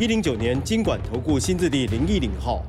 一零九年经管投顾新字第零一零号。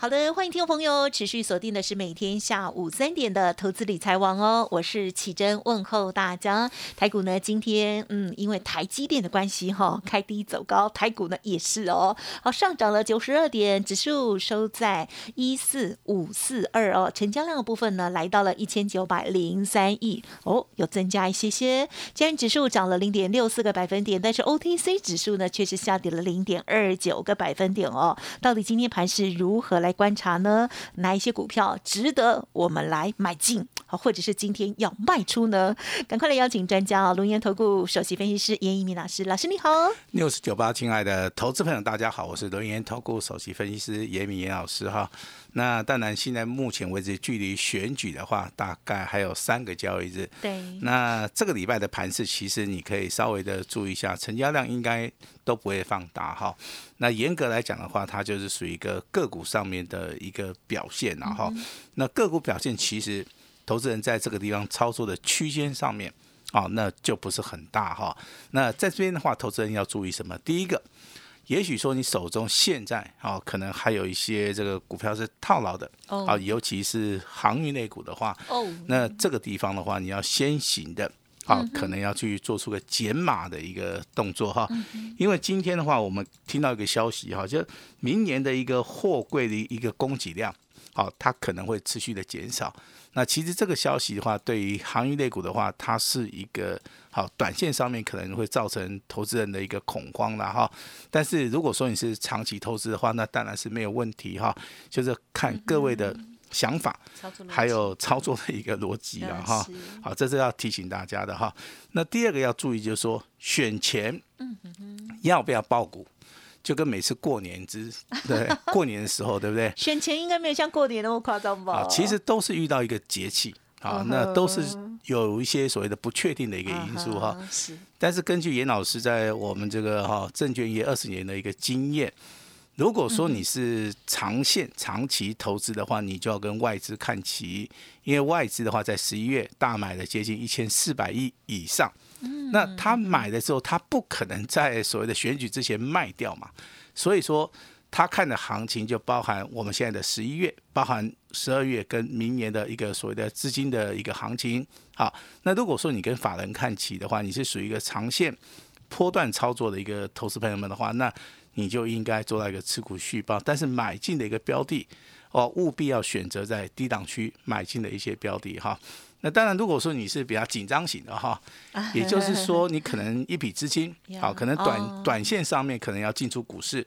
好的，欢迎听众朋友持续锁定的是每天下午三点的投资理财王哦，我是启珍，问候大家。台股呢，今天嗯，因为台积电的关系哈，开低走高，台股呢也是哦，好上涨了九十二点，指数收在一四五四二哦，成交量的部分呢来到了一千九百零三亿哦，有增加一些些。今天指数涨了零点六四个百分点，但是 OTC 指数呢却是下跌了零点二九个百分点哦。到底今天盘是如何来？来观察呢，哪一些股票值得我们来买进好，或者是今天要卖出呢？赶快来邀请专家啊，龙岩投顾首席分析师严一鸣老师，老师你好。六十九八，亲爱的投资朋友，大家好，我是龙岩投顾首席分析师严明严老师哈。那当然，现在目前为止，距离选举的话，大概还有三个交易日。对。那这个礼拜的盘势，其实你可以稍微的注意一下，成交量应该都不会放大哈。那严格来讲的话，它就是属于一个个股上面的一个表现然后，那个股表现其实，投资人在这个地方操作的区间上面，哦，那就不是很大哈。那在这边的话，投资人要注意什么？第一个。也许说你手中现在啊，可能还有一些这个股票是套牢的，啊，尤其是航运类股的话，那这个地方的话，你要先行的，啊，可能要去做出个减码的一个动作哈，因为今天的话，我们听到一个消息哈，就明年的一个货柜的一个供给量，好，它可能会持续的减少。那其实这个消息的话，对于航运类股的话，它是一个好短线上面可能会造成投资人的一个恐慌了哈。但是如果说你是长期投资的话，那当然是没有问题哈。就是看各位的想法，还有操作的一个逻辑了哈。好，这是要提醒大家的哈。那第二个要注意就是说，选前要不要爆股？就跟每次过年之对 过年的时候，对不对？选前应该没有像过年那么夸张吧？啊，其实都是遇到一个节气啊，那都是有一些所谓的不确定的一个因素哈。是。但是根据严老师在我们这个哈证券业二十年的一个经验，如果说你是长线长期投资的话，你就要跟外资看齐，因为外资的话在十一月大买了接近一千四百亿以上。那他买的时候，他不可能在所谓的选举之前卖掉嘛，所以说他看的行情就包含我们现在的十一月，包含十二月跟明年的一个所谓的资金的一个行情。好，那如果说你跟法人看齐的话，你是属于一个长线波段操作的一个投资朋友们的话，那你就应该做到一个持股续报，但是买进的一个标的哦，务必要选择在低档区买进的一些标的哈。那当然，如果说你是比较紧张型的哈，也就是说你可能一笔资金，好，可能短短线上面可能要进出股市，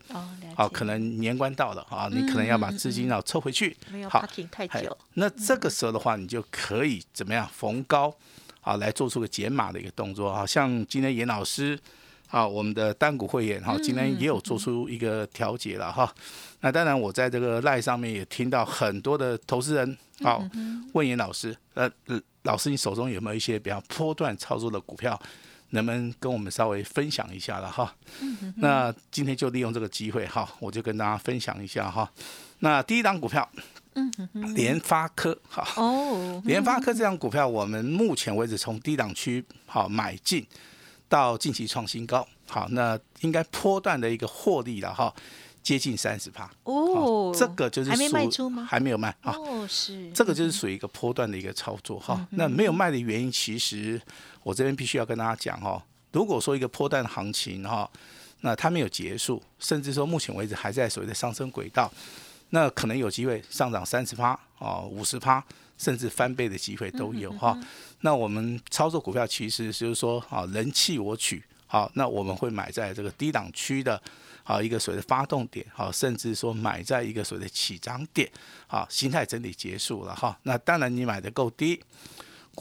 好，可能年关到了啊，你可能要把资金要抽回去，好，太久。那这个时候的话，你就可以怎么样逢高啊来做出个减码的一个动作啊，像今天严老师。好，我们的单股会员哈，今天也有做出一个调节了哈。那当然，我在这个赖上面也听到很多的投资人好问严老师，呃，老师你手中有没有一些比较波段操作的股票，能不能跟我们稍微分享一下了哈？那今天就利用这个机会哈，我就跟大家分享一下哈。那第一档股票，嗯联发科哈哦，联发科这张股票，我们目前为止从低档区好买进。到近期创新高，好，那应该波段的一个获利了哈，接近三十趴哦，这个就是还没卖出吗？还没有卖啊，哦是，这个就是属于一个波段的一个操作哈。那没有卖的原因，其实我这边必须要跟大家讲哈，如果说一个波段行情哈，那它没有结束，甚至说目前为止还在所谓的上升轨道，那可能有机会上涨三十趴哦，五十趴。甚至翻倍的机会都有哈，那我们操作股票其实就是说啊，人气我取，好，那我们会买在这个低档区的，好一个所谓的发动点，好，甚至说买在一个所谓的起涨点，好，形态整理结束了哈，那当然你买的够低，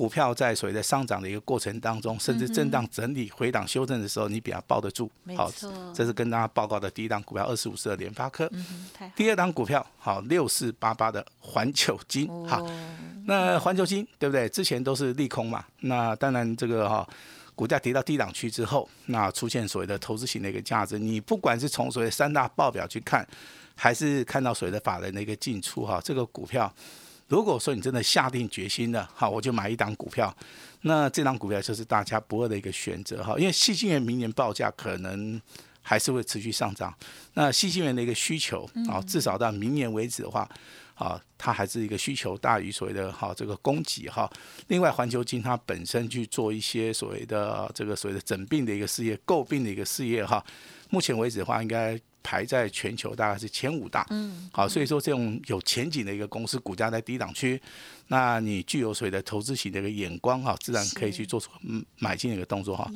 股票在所谓的上涨的一个过程当中，甚至震荡整理、回档修正的时候，你比较抱得住。好，这是跟大家报告的第一档股票，二十五四的联发科。第二档股票，好，六四八八的环球金。好，那环球金对不对？之前都是利空嘛。那当然这个哈，股价跌到低档区之后，那出现所谓的投资型的一个价值。你不管是从所谓三大报表去看，还是看到所谓的法人的一个进出哈，这个股票。如果说你真的下定决心了，好，我就买一档股票，那这档股票就是大家不二的一个选择哈，因为细晶元明年报价可能还是会持续上涨，那细晶元的一个需求啊，至少到明年为止的话，啊，它还是一个需求大于所谓的哈这个供给哈。另外，环球金它本身去做一些所谓的这个所谓的诊病的一个事业、诟病的一个事业哈，目前为止的话，应该。排在全球大概是前五大，嗯，好，所以说这种有前景的一个公司，股价在低档区，那你具有所谓的投资型的一个眼光哈，自然可以去做出买进的一个动作哈。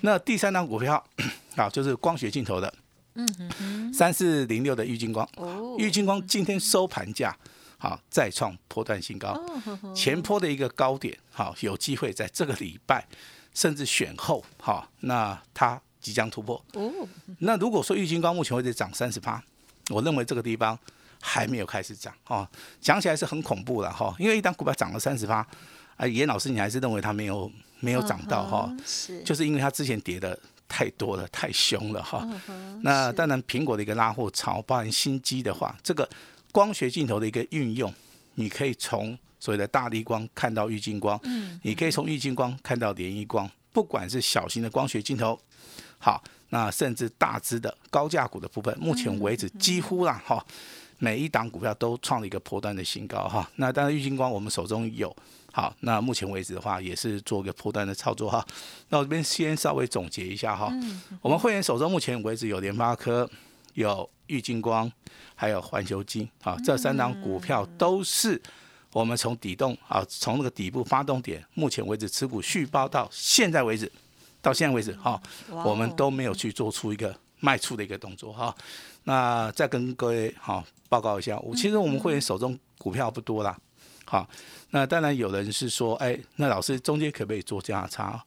那第三档股票 啊，就是光学镜头的，嗯哼，三四零六的玉金光，哦，玉金光今天收盘价好再创破断新高，前坡的一个高点，好有机会在这个礼拜甚至选后，好，那它。即将突破哦。那如果说郁金光目前为止涨三十趴，我认为这个地方还没有开始涨哦。讲起来是很恐怖了哈，因为一旦股票涨了三十趴，啊，严老师你还是认为它没有没有涨到哈？是，就是因为它之前跌的太多了，太凶了哈。那当然，苹果的一个拉货潮，包含新机的话，这个光学镜头的一个运用，你可以从所谓的大力光看到郁金光，嗯，你可以从郁金光看到涟漪光，不管是小型的光学镜头。好，那甚至大只的高价股的部分，目前为止几乎啦哈，每一档股票都创了一个破段的新高哈。那当然，玉金光我们手中有，好，那目前为止的话也是做一个破段的操作哈。那我这边先稍微总结一下哈，我们会员手中目前为止有联发科、有玉金光，还有环球金，啊，这三档股票都是我们从底动啊，从那个底部发动点，目前为止持股续报到现在为止。到现在为止，哈，我们都没有去做出一个卖出的一个动作，哈。那再跟各位哈报告一下，我其实我们会员手中股票不多啦，好。那当然有人是说，哎，那老师中间可不可以做价差？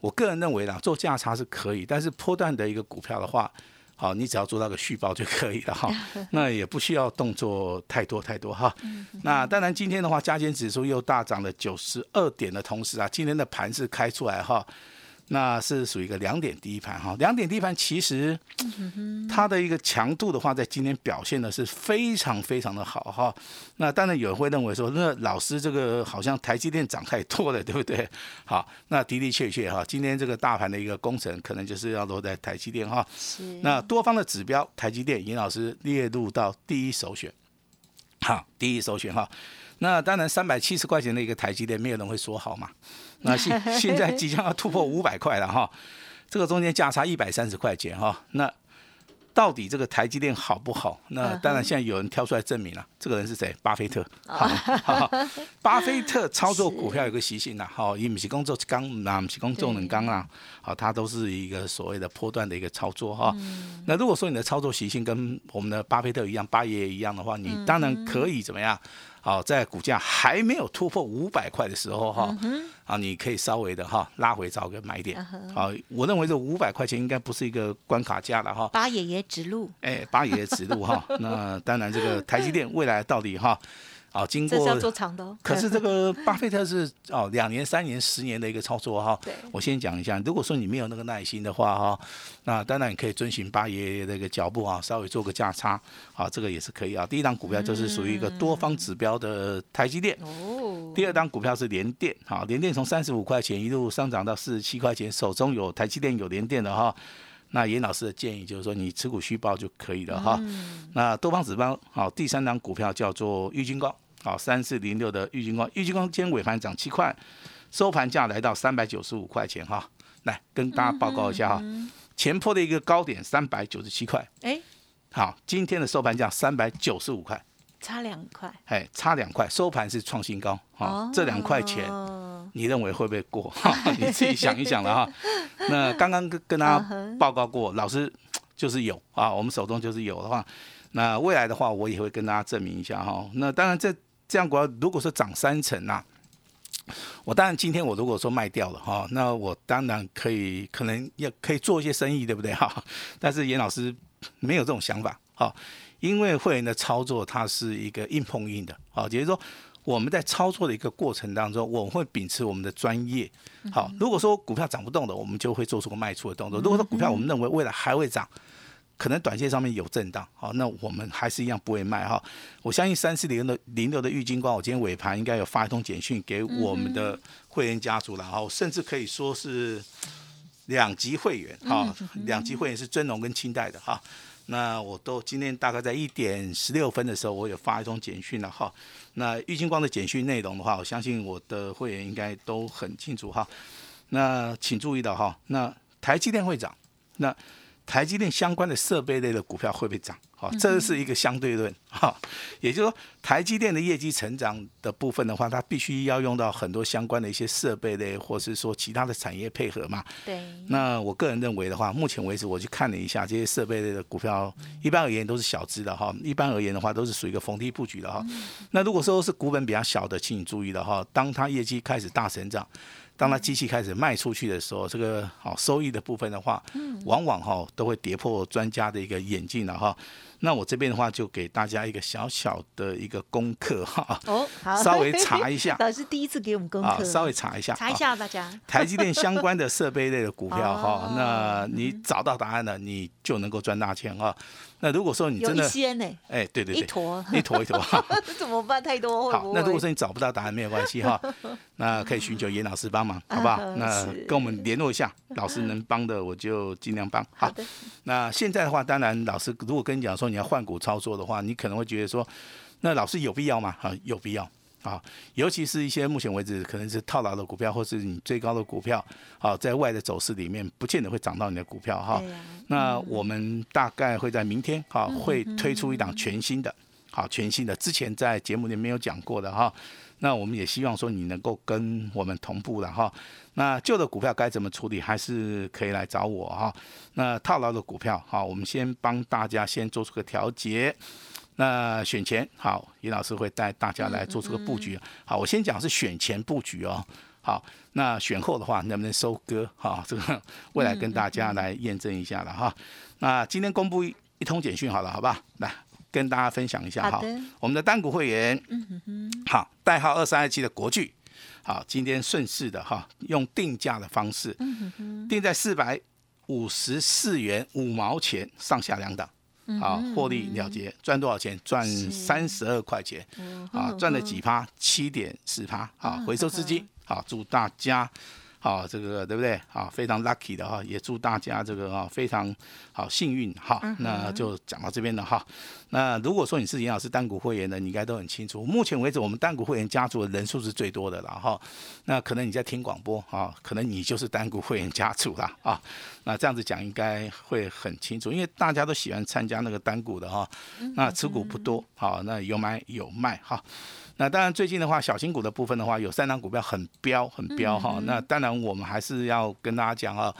我个人认为啦，做价差是可以，但是波段的一个股票的话，好，你只要做到个续报就可以了，哈。那也不需要动作太多太多，哈。那当然今天的话，加减指数又大涨了九十二点的同时啊，今天的盘是开出来，哈。那是属于一个两点低盘哈，两点低盘其实它的一个强度的话，在今天表现的是非常非常的好哈。那当然有人会认为说，那老师这个好像台积电涨太多了，对不对？好，那的的确确哈，今天这个大盘的一个工程可能就是要落在台积电哈。是。那多方的指标，台积电，尹老师列入到第一首选，好，第一首选哈。那当然，三百七十块钱的一个台积电，没有人会说好嘛。那现现在即将要突破 五百块了哈，这个中间价差一百三十块钱哈，那。到底这个台积电好不好？那当然，现在有人挑出来证明了。这个人是谁？巴菲特。好，巴菲特操作股票有个习性呐，好，以不是工作刚啊不是工作能刚啊，好，他都是一个所谓的波段的一个操作哈。那如果说你的操作习性跟我们的巴菲特一样，巴爷爷一样的话，你当然可以怎么样？好，在股价还没有突破五百块的时候哈，啊，你可以稍微的哈拉回找个买点。好，我认为这五百块钱应该不是一个关卡价了哈。八爷爷指路。哎，八爷爷指路哈。那当然，这个台积电未来到底哈。啊，经过，要做长的。可是这个 巴菲特是哦，两年、三年、十年的一个操作哈。对。我先讲一下，如果说你没有那个耐心的话哈，那当然你可以遵循八爷爷的一个脚步啊，稍微做个价差，啊，这个也是可以啊。第一档股票就是属于一个多方指标的台积电。哦。第二档股票是联电，好，联电从三十五块钱一路上涨到四十七块钱，手中有台积电有联电的哈，那严老师的建议就是说你持股虚报就可以了哈。嗯。那多方指标好，第三档股票叫做玉金光。好，三四零六的玉金光，玉金光今天尾盘涨七块，收盘价来到三百九十五块钱哈。来跟大家报告一下哈，前坡的一个高点三百九十七块，哎，好，今天的收盘价三百九十五块，差两块，哎，差两块，收盘是创新高，好，这两块钱你认为会不会过？你自己想一想了哈。那刚刚跟跟大家报告过，老师就是有啊，我们手中就是有的话，那未来的话我也会跟大家证明一下哈。那当然这。这样股票如果说涨三成呐，我当然今天我如果说卖掉了哈，那我当然可以可能要可以做一些生意，对不对哈？但是严老师没有这种想法哈，因为会员的操作它是一个硬碰硬的啊，也就是说我们在操作的一个过程当中，我们会秉持我们的专业。好，如果说股票涨不动的，我们就会做出个卖出的动作；如果说股票我们认为未来还会涨。可能短线上面有震荡，好，那我们还是一样不会卖哈。我相信三四零的零六的郁金光，我今天尾盘应该有发一通简讯给我们的会员家族了哈，甚至可以说是两级会员哈，两级会员是尊龙跟清代的哈。那我都今天大概在一点十六分的时候，我有发一通简讯了哈。那郁金光的简讯内容的话，我相信我的会员应该都很清楚哈。那请注意到哈，那台积电会涨，那。台积电相关的设备类的股票会不会涨？好，这是一个相对论哈。也就是说，台积电的业绩成长的部分的话，它必须要用到很多相关的一些设备类，或是说其他的产业配合嘛。对。那我个人认为的话，目前为止我去看了一下这些设备类的股票，一般而言都是小资的哈。一般而言的话，都是属于一个逢低布局的哈。那如果说是股本比较小的，请你注意了哈。当它业绩开始大成长。当它机器开始卖出去的时候，这个好收益的部分的话，往往哈都会跌破专家的一个眼镜了哈。那我这边的话，就给大家一个小小的一个功课哈。哦，好，稍微查一下。老师第一次给我们功课，稍微查一下，查一下大家。台积电相关的设备类的股票哈，那你找到答案了，你就能够赚大钱哈。那如果说你真的，哎，对对对，一坨一坨 一坨，怎么办？太多好，那如果说你找不到答案没有关系哈，那可以寻求严老师帮忙，好不好？那跟我们联络一下，老师能帮的我就尽量帮。好的。那现在的话，当然老师如果跟你讲说你要换股操作的话，你可能会觉得说，那老师有必要吗？啊，有必要。啊，尤其是一些目前为止可能是套牢的股票，或是你最高的股票，啊，在外的走势里面，不见得会涨到你的股票哈。那我们大概会在明天，哈，会推出一档全新的，好，全新的，之前在节目里没有讲过的哈。那我们也希望说你能够跟我们同步了哈。那旧的股票该怎么处理，还是可以来找我哈。那套牢的股票，好，我们先帮大家先做出个调节。那选前好，尹老师会带大家来做出个布局。好，我先讲是选前布局哦。好，那选后的话能不能收割？哈，这个未来跟大家来验证一下了哈。那今天公布一一通简讯好了，好吧？来跟大家分享一下哈。我们的单股会员，好，代号二三二七的国巨，好，今天顺势的哈，用定价的方式，定在四百五十四元五毛钱上下两档。好，获利了结，赚多少钱？赚三十二块钱，啊，赚了几趴？七点四趴，好，回收资金，好，祝大家。好，这个对不对？好，非常 lucky 的哈，也祝大家这个啊非常好幸运哈。那就讲到这边了哈。那如果说你是严老师单股会员的，你应该都很清楚。目前为止，我们单股会员家族的人数是最多的了哈。那可能你在听广播啊，可能你就是单股会员家族啦啊。那这样子讲应该会很清楚，因为大家都喜欢参加那个单股的哈。那持股不多，好，那有买有卖哈。那当然，最近的话，小型股的部分的话，有三档股票很飙，很飙哈。那当然，我们还是要跟大家讲啊，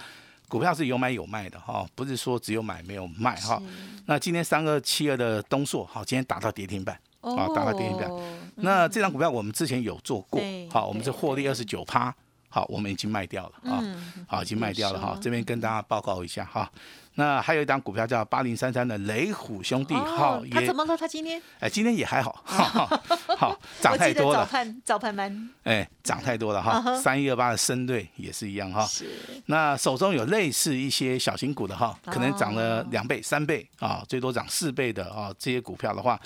股票是有买有卖的哈，不是说只有买没有卖哈。那今天三二七二的东硕，好，今天打到跌停板，好，打到跌停板。那这张股票我们之前有做过，好，我们是获利二十九趴，好，我们已经卖掉了啊，好，已经卖掉了哈。这边跟大家报告一下哈。那还有一档股票叫八零三三的雷虎兄弟，好，他怎么了？他今天哎，今天也还好，好涨太多了。早盘早盘蛮，哎，涨太多了哈。三一二八的深队也是一样哈。是。那手中有类似一些小型股的哈，可能涨了两倍、三倍啊，最多涨四倍的啊，这些股票的话，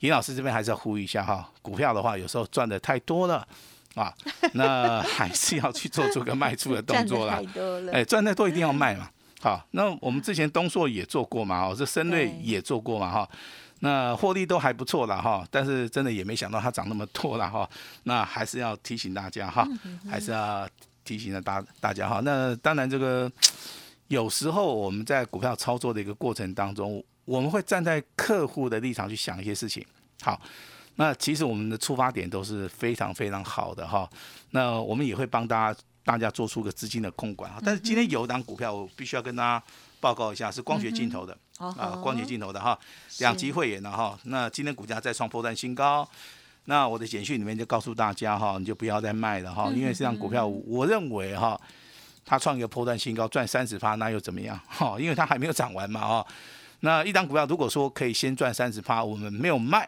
尹老师这边还是要呼吁一下哈。股票的话，有时候赚的太多了啊，那还是要去做出个卖出的动作啦。哎，赚太多一定要卖嘛。好，那我们之前东硕也做过嘛，哦，这深瑞也做过嘛，哈，那获利都还不错了，哈，但是真的也没想到它涨那么多了，哈，那还是要提醒大家，哈，还是要提醒了大大家，哈，那当然这个有时候我们在股票操作的一个过程当中，我们会站在客户的立场去想一些事情，好，那其实我们的出发点都是非常非常好的，哈，那我们也会帮大家。大家做出个资金的控管啊，但是今天有一档股票，我必须要跟大家报告一下，是光学镜头的啊，光学镜头的哈，两级会员的哈，那今天股价再创破断新高，那我的简讯里面就告诉大家哈，你就不要再卖了哈，因为这张股票我认为哈，它创一个破断新高，赚三十趴那又怎么样哈？因为它还没有涨完嘛哈。那一张股票如果说可以先赚三十趴，我们没有卖，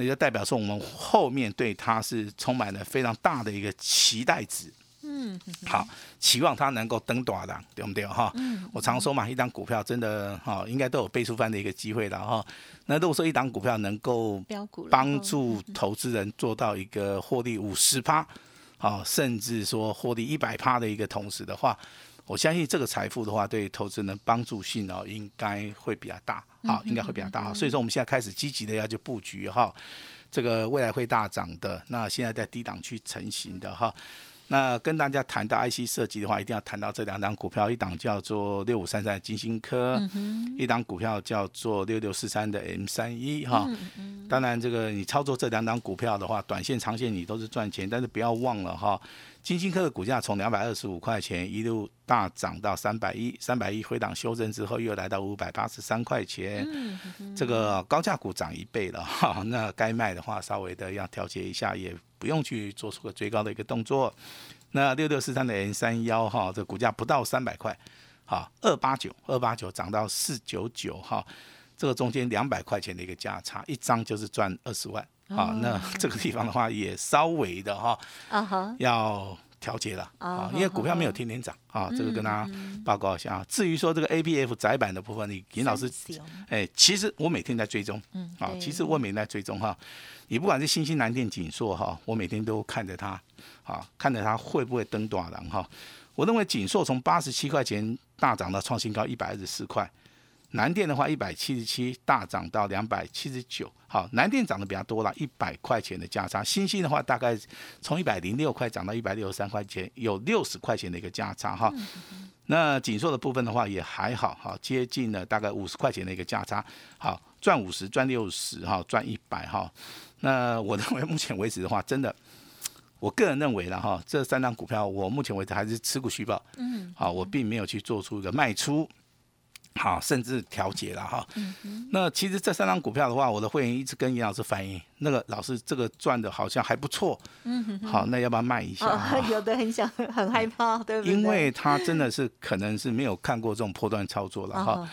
那就代表说我们后面对它是充满了非常大的一个期待值。嗯，好，期望它能够登短的，对不对哈？嗯，我常说嘛，一张股票真的哈，应该都有倍数翻的一个机会的哈。那如果说一档股票能够帮助投资人做到一个获利五十趴，好，甚至说获利一百趴的一个同时的话，我相信这个财富的话，对投资人帮助性哦，应该会比较大，好，应该会比较大。所以说，我们现在开始积极的要去布局哈，这个未来会大涨的，那现在在低档区成型的哈。那跟大家谈到 IC 设计的话，一定要谈到这两档股票，一档叫做六五三三金星科，一档股票叫做六六四三的 M 三一哈。当然，这个你操作这两档股票的话，短线、长线你都是赚钱，但是不要忘了哈。金星科的股价从两百二十五块钱一路大涨到三百一，三百一回档修正之后又来到五百八十三块钱，这个高价股涨一倍了哈。那该卖的话，稍微的要调节一下，也不用去做出个最高的一个动作。那六六四三的 N 三幺哈，这股价不到三百块，好，二八九二八九涨到四九九哈，这个中间两百块钱的一个价差，一张就是赚二十万。好，那这个地方的话也稍微的哈，要调节了啊，因为股票没有天天涨啊，这个跟大家报告一下啊。至于说这个 A P F 窄板的部分，你尹老师，哎，其实我每天在追踪，嗯，啊，其实我每天在追踪哈，你不管是新兴南电、锦硕哈，我每天都看着它，啊，看着它会不会登短廊哈。我认为锦硕从八十七块钱大涨到创新高一百二十四块。南电的话，一百七十七大涨到两百七十九，好，南电涨得比较多了，一百块钱的价差。新兴的话，大概从一百零六块涨到一百六十三块钱，有六十块钱的一个价差哈。那锦硕的部分的话也还好哈，接近了大概五十块钱的一个价差，好，赚五十赚六十哈，赚一百哈。那我认为目前为止的话，真的，我个人认为了哈，这三张股票我目前为止还是持股续报，嗯，好，我并没有去做出一个卖出。好，甚至调节了哈。那其实这三张股票的话，我的会员一直跟严老师反映，那个老师这个赚的好像还不错。嗯哼好，那要不要卖一下？有的很想，很害怕，对不对？因为他真的是可能是没有看过这种破断操作了哈。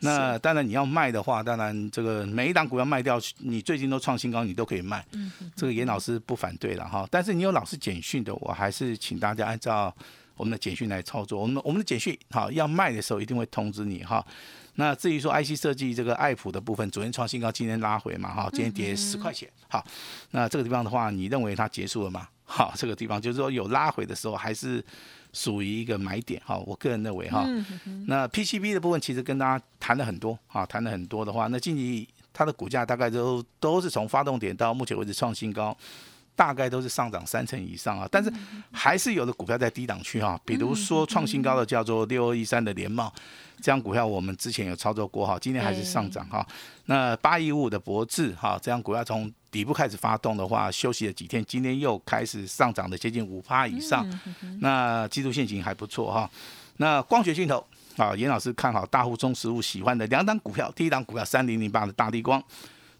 那当然你要卖的话，当然这个每一档股票卖掉，你最近都创新高，你都可以卖。嗯。这个严老师不反对了哈，但是你有老师简讯的，我还是请大家按照。我们的简讯来操作，我们我们的简讯好要卖的时候一定会通知你哈。那至于说 IC 设计这个爱普的部分，昨天创新高，今天拉回嘛哈，今天跌十块钱。好，那这个地方的话，你认为它结束了吗？好，这个地方就是说有拉回的时候，还是属于一个买点哈。我个人认为哈，那 PCB 的部分其实跟大家谈了很多啊，谈了很多的话，那近期它的股价大概都都是从发动点到目前为止创新高。大概都是上涨三成以上啊，但是还是有的股票在低档区哈，比如说创新高的叫做六二一三的联茂，这样股票我们之前有操作过哈，今天还是上涨哈。那八一五的博智哈，这样股票从底部开始发动的话，休息了几天，今天又开始上涨的接近五趴以上，那技术陷阱还不错哈。那光学镜头啊，严老师看好大户中实物喜欢的两档股票，第一档股票三零零八的大地光。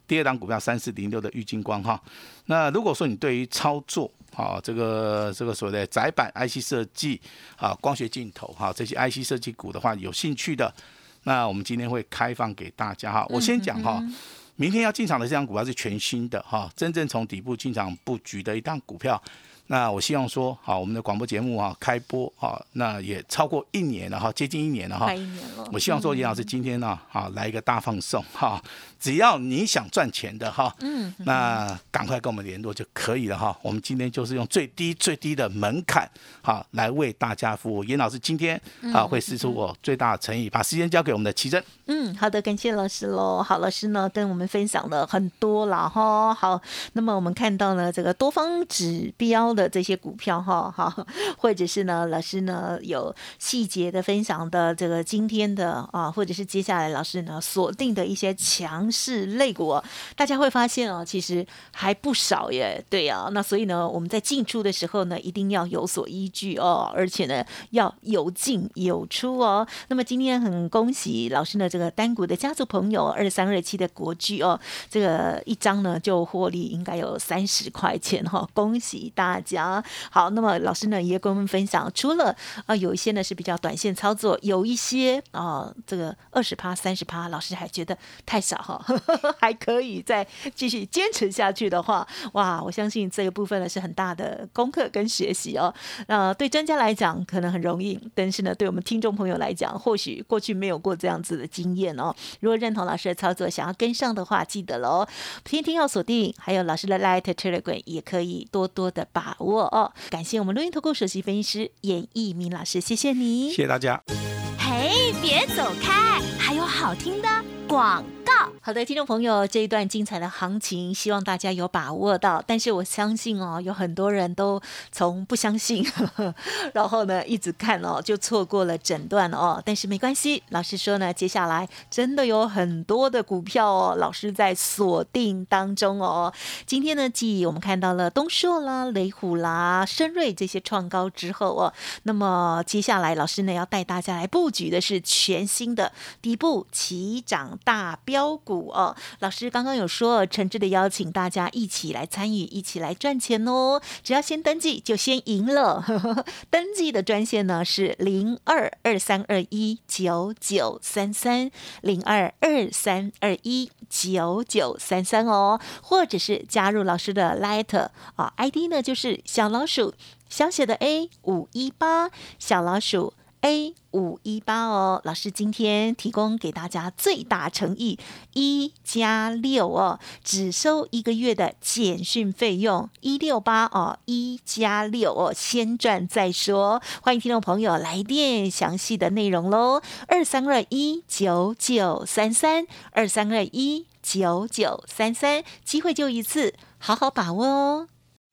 第二档股票三四零六的玉金光哈，那如果说你对于操作啊这个这个所谓的窄板 IC 设计啊光学镜头哈这些 IC 设计股的话有兴趣的，那我们今天会开放给大家哈。我先讲哈，明天要进场的这张股票是全新的哈，真正从底部进场布局的一档股票。那我希望说，好，我们的广播节目啊，开播啊，那也超过一年了哈，接近一年了哈。一年了。我希望说，严老师今天呢，好来一个大放送哈，只要你想赚钱的哈，嗯，那赶快跟我们联络就可以了哈。我们今天就是用最低最低的门槛，好来为大家服务。严老师今天啊，会使出我最大的诚意，把时间交给我们的奇珍。嗯，好的，感谢老师喽。好，老师呢跟我们分享了很多了哈。好，那么我们看到呢，这个多方指标。的这些股票哈，哈，或者是呢，老师呢有细节的分享的这个今天的啊，或者是接下来老师呢锁定的一些强势类股，大家会发现哦，其实还不少耶。对呀，那所以呢，我们在进出的时候呢，一定要有所依据哦，而且呢要有进有出哦。那么今天很恭喜老师呢，这个单股的家族朋友二三二七的国巨哦，这个一张呢就获利应该有三十块钱哈，恭喜大家。讲好，那么老师呢也跟我们分享，除了啊有一些呢是比较短线操作，有一些啊这个二十趴、三十趴，老师还觉得太少哈，还可以再继续坚持下去的话，哇，我相信这个部分呢是很大的功课跟学习哦。呃，对专家来讲可能很容易，但是呢，对我们听众朋友来讲，或许过去没有过这样子的经验哦。如果认同老师的操作，想要跟上的话，记得喽，天天要锁定，还有老师的 Light Telegram 也可以多多的把握哦。感谢我们录音投顾首席分析师严一鸣老师，谢谢你，谢谢大家。嘿，别走开，还有好听的广告。好的，听众朋友，这一段精彩的行情，希望大家有把握到。但是我相信哦，有很多人都从不相信，然后呢一直看哦，就错过了整段哦。但是没关系，老师说呢，接下来真的有很多的股票哦，老师在锁定当中哦。今天呢，继我们看到了东硕啦、雷虎啦、深瑞这些创高之后哦，那么接下来老师呢要带大家来布局的是全新的底部起涨大标。股哦，老师刚刚有说，诚挚的邀请大家一起来参与，一起来赚钱哦。只要先登记，就先赢了。登记的专线呢是零二二三二一九九三三零二二三二一九九三三哦，或者是加入老师的 Light 啊，ID 呢就是小老鼠小写的 A 五一八小老鼠。A 五一八哦，老师今天提供给大家最大诚意，一加六哦，只收一个月的简讯费用，一六八哦，一加六哦，先赚再说。欢迎听众朋友来电详细的内容喽，二三二一九九三三，二三二一九九三三，机会就一次，好好把握哦。